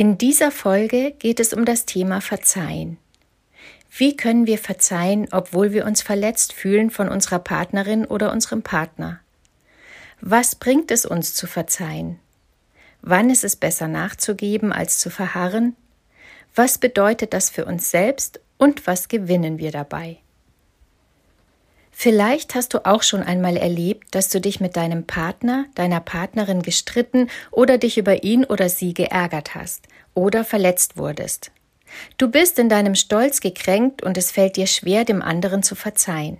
In dieser Folge geht es um das Thema Verzeihen. Wie können wir verzeihen, obwohl wir uns verletzt fühlen von unserer Partnerin oder unserem Partner? Was bringt es uns zu verzeihen? Wann ist es besser nachzugeben als zu verharren? Was bedeutet das für uns selbst und was gewinnen wir dabei? Vielleicht hast du auch schon einmal erlebt, dass du dich mit deinem Partner, deiner Partnerin gestritten oder dich über ihn oder sie geärgert hast oder verletzt wurdest. Du bist in deinem Stolz gekränkt und es fällt dir schwer, dem anderen zu verzeihen.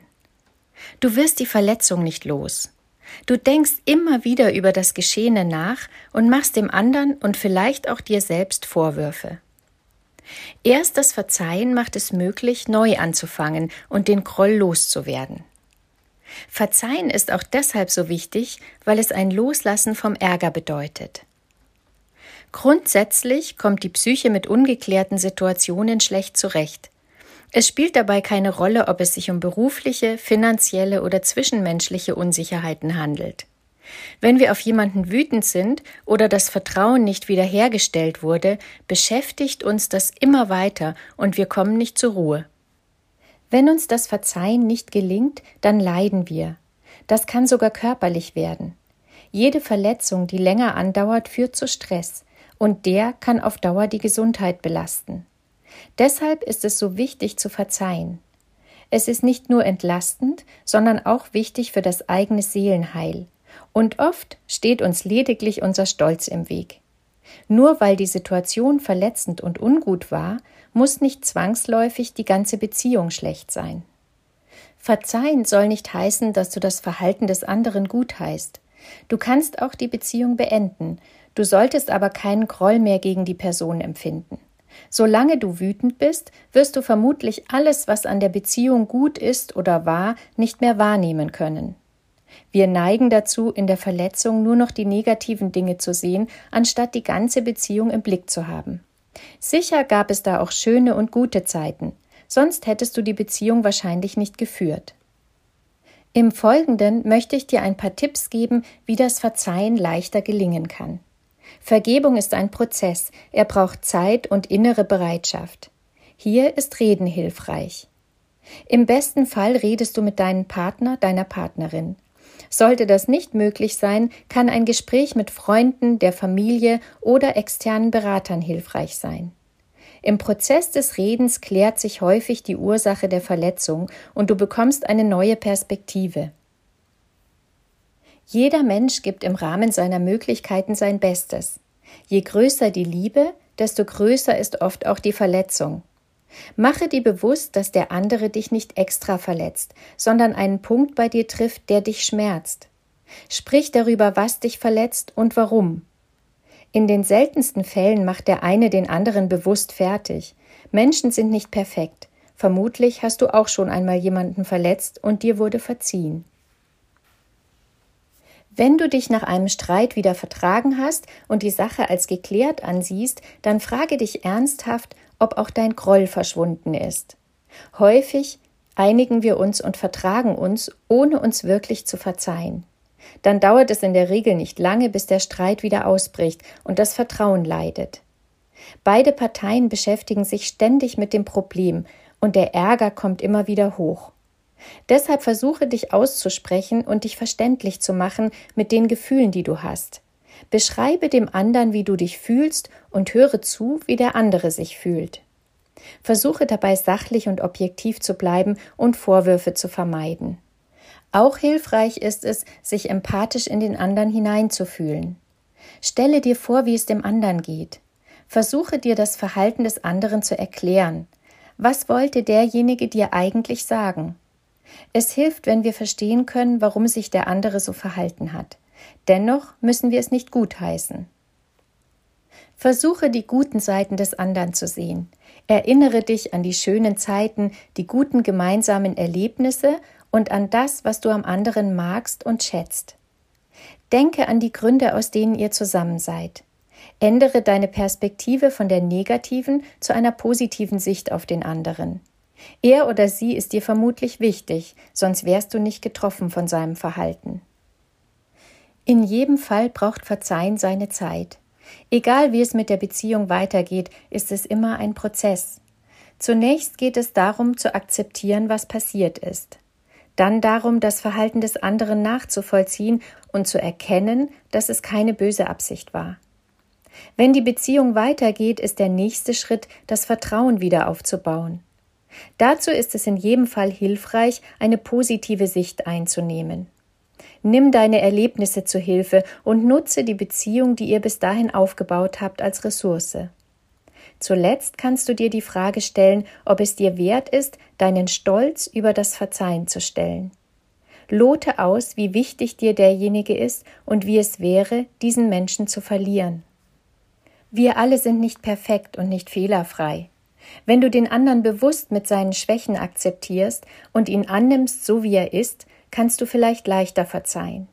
Du wirst die Verletzung nicht los. Du denkst immer wieder über das Geschehene nach und machst dem anderen und vielleicht auch dir selbst Vorwürfe. Erst das Verzeihen macht es möglich, neu anzufangen und den Groll loszuwerden. Verzeihen ist auch deshalb so wichtig, weil es ein Loslassen vom Ärger bedeutet. Grundsätzlich kommt die Psyche mit ungeklärten Situationen schlecht zurecht. Es spielt dabei keine Rolle, ob es sich um berufliche, finanzielle oder zwischenmenschliche Unsicherheiten handelt. Wenn wir auf jemanden wütend sind oder das Vertrauen nicht wiederhergestellt wurde, beschäftigt uns das immer weiter und wir kommen nicht zur Ruhe. Wenn uns das Verzeihen nicht gelingt, dann leiden wir. Das kann sogar körperlich werden. Jede Verletzung, die länger andauert, führt zu Stress, und der kann auf Dauer die Gesundheit belasten. Deshalb ist es so wichtig zu verzeihen. Es ist nicht nur entlastend, sondern auch wichtig für das eigene Seelenheil, und oft steht uns lediglich unser Stolz im Weg. Nur weil die Situation verletzend und ungut war, muss nicht zwangsläufig die ganze Beziehung schlecht sein. Verzeihen soll nicht heißen, dass du das Verhalten des anderen gutheißt. Du kannst auch die Beziehung beenden, du solltest aber keinen Groll mehr gegen die Person empfinden. Solange du wütend bist, wirst du vermutlich alles, was an der Beziehung gut ist oder war, nicht mehr wahrnehmen können. Wir neigen dazu, in der Verletzung nur noch die negativen Dinge zu sehen, anstatt die ganze Beziehung im Blick zu haben. Sicher gab es da auch schöne und gute Zeiten, sonst hättest du die Beziehung wahrscheinlich nicht geführt. Im Folgenden möchte ich dir ein paar Tipps geben, wie das Verzeihen leichter gelingen kann. Vergebung ist ein Prozess, er braucht Zeit und innere Bereitschaft. Hier ist Reden hilfreich. Im besten Fall redest du mit deinem Partner, deiner Partnerin. Sollte das nicht möglich sein, kann ein Gespräch mit Freunden, der Familie oder externen Beratern hilfreich sein. Im Prozess des Redens klärt sich häufig die Ursache der Verletzung und du bekommst eine neue Perspektive. Jeder Mensch gibt im Rahmen seiner Möglichkeiten sein Bestes. Je größer die Liebe, desto größer ist oft auch die Verletzung. Mache dir bewusst, dass der andere dich nicht extra verletzt, sondern einen Punkt bei dir trifft, der dich schmerzt. Sprich darüber, was dich verletzt und warum. In den seltensten Fällen macht der eine den anderen bewusst fertig. Menschen sind nicht perfekt. Vermutlich hast du auch schon einmal jemanden verletzt und dir wurde verziehen. Wenn du dich nach einem Streit wieder vertragen hast und die Sache als geklärt ansiehst, dann frage dich ernsthaft, ob auch dein Groll verschwunden ist. Häufig einigen wir uns und vertragen uns, ohne uns wirklich zu verzeihen. Dann dauert es in der Regel nicht lange, bis der Streit wieder ausbricht und das Vertrauen leidet. Beide Parteien beschäftigen sich ständig mit dem Problem und der Ärger kommt immer wieder hoch. Deshalb versuche dich auszusprechen und dich verständlich zu machen mit den Gefühlen, die du hast. Beschreibe dem anderen, wie du dich fühlst und höre zu, wie der andere sich fühlt. Versuche dabei sachlich und objektiv zu bleiben und Vorwürfe zu vermeiden. Auch hilfreich ist es, sich empathisch in den anderen hineinzufühlen. Stelle dir vor, wie es dem anderen geht. Versuche dir das Verhalten des anderen zu erklären. Was wollte derjenige dir eigentlich sagen? Es hilft, wenn wir verstehen können, warum sich der andere so verhalten hat. Dennoch müssen wir es nicht gutheißen. Versuche die guten Seiten des anderen zu sehen. Erinnere dich an die schönen Zeiten, die guten gemeinsamen Erlebnisse und an das, was du am anderen magst und schätzt. Denke an die Gründe, aus denen ihr zusammen seid. Ändere deine Perspektive von der negativen zu einer positiven Sicht auf den anderen. Er oder sie ist dir vermutlich wichtig, sonst wärst du nicht getroffen von seinem Verhalten. In jedem Fall braucht Verzeihen seine Zeit. Egal wie es mit der Beziehung weitergeht, ist es immer ein Prozess. Zunächst geht es darum zu akzeptieren, was passiert ist. Dann darum, das Verhalten des anderen nachzuvollziehen und zu erkennen, dass es keine böse Absicht war. Wenn die Beziehung weitergeht, ist der nächste Schritt, das Vertrauen wieder aufzubauen. Dazu ist es in jedem Fall hilfreich, eine positive Sicht einzunehmen. Nimm deine Erlebnisse zu Hilfe und nutze die Beziehung, die ihr bis dahin aufgebaut habt, als Ressource. Zuletzt kannst du dir die Frage stellen, ob es dir wert ist, deinen Stolz über das Verzeihen zu stellen. Lote aus, wie wichtig dir derjenige ist und wie es wäre, diesen Menschen zu verlieren. Wir alle sind nicht perfekt und nicht fehlerfrei. Wenn du den anderen bewusst mit seinen Schwächen akzeptierst und ihn annimmst, so wie er ist, kannst du vielleicht leichter verzeihen.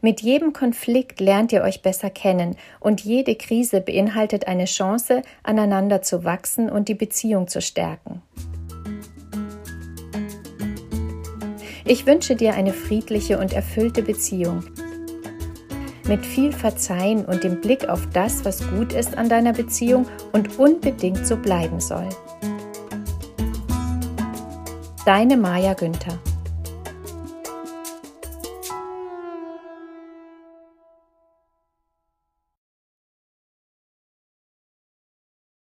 Mit jedem Konflikt lernt ihr euch besser kennen und jede Krise beinhaltet eine Chance, aneinander zu wachsen und die Beziehung zu stärken. Ich wünsche dir eine friedliche und erfüllte Beziehung. Mit viel Verzeihen und dem Blick auf das, was gut ist an deiner Beziehung und unbedingt so bleiben soll. Deine Maja Günther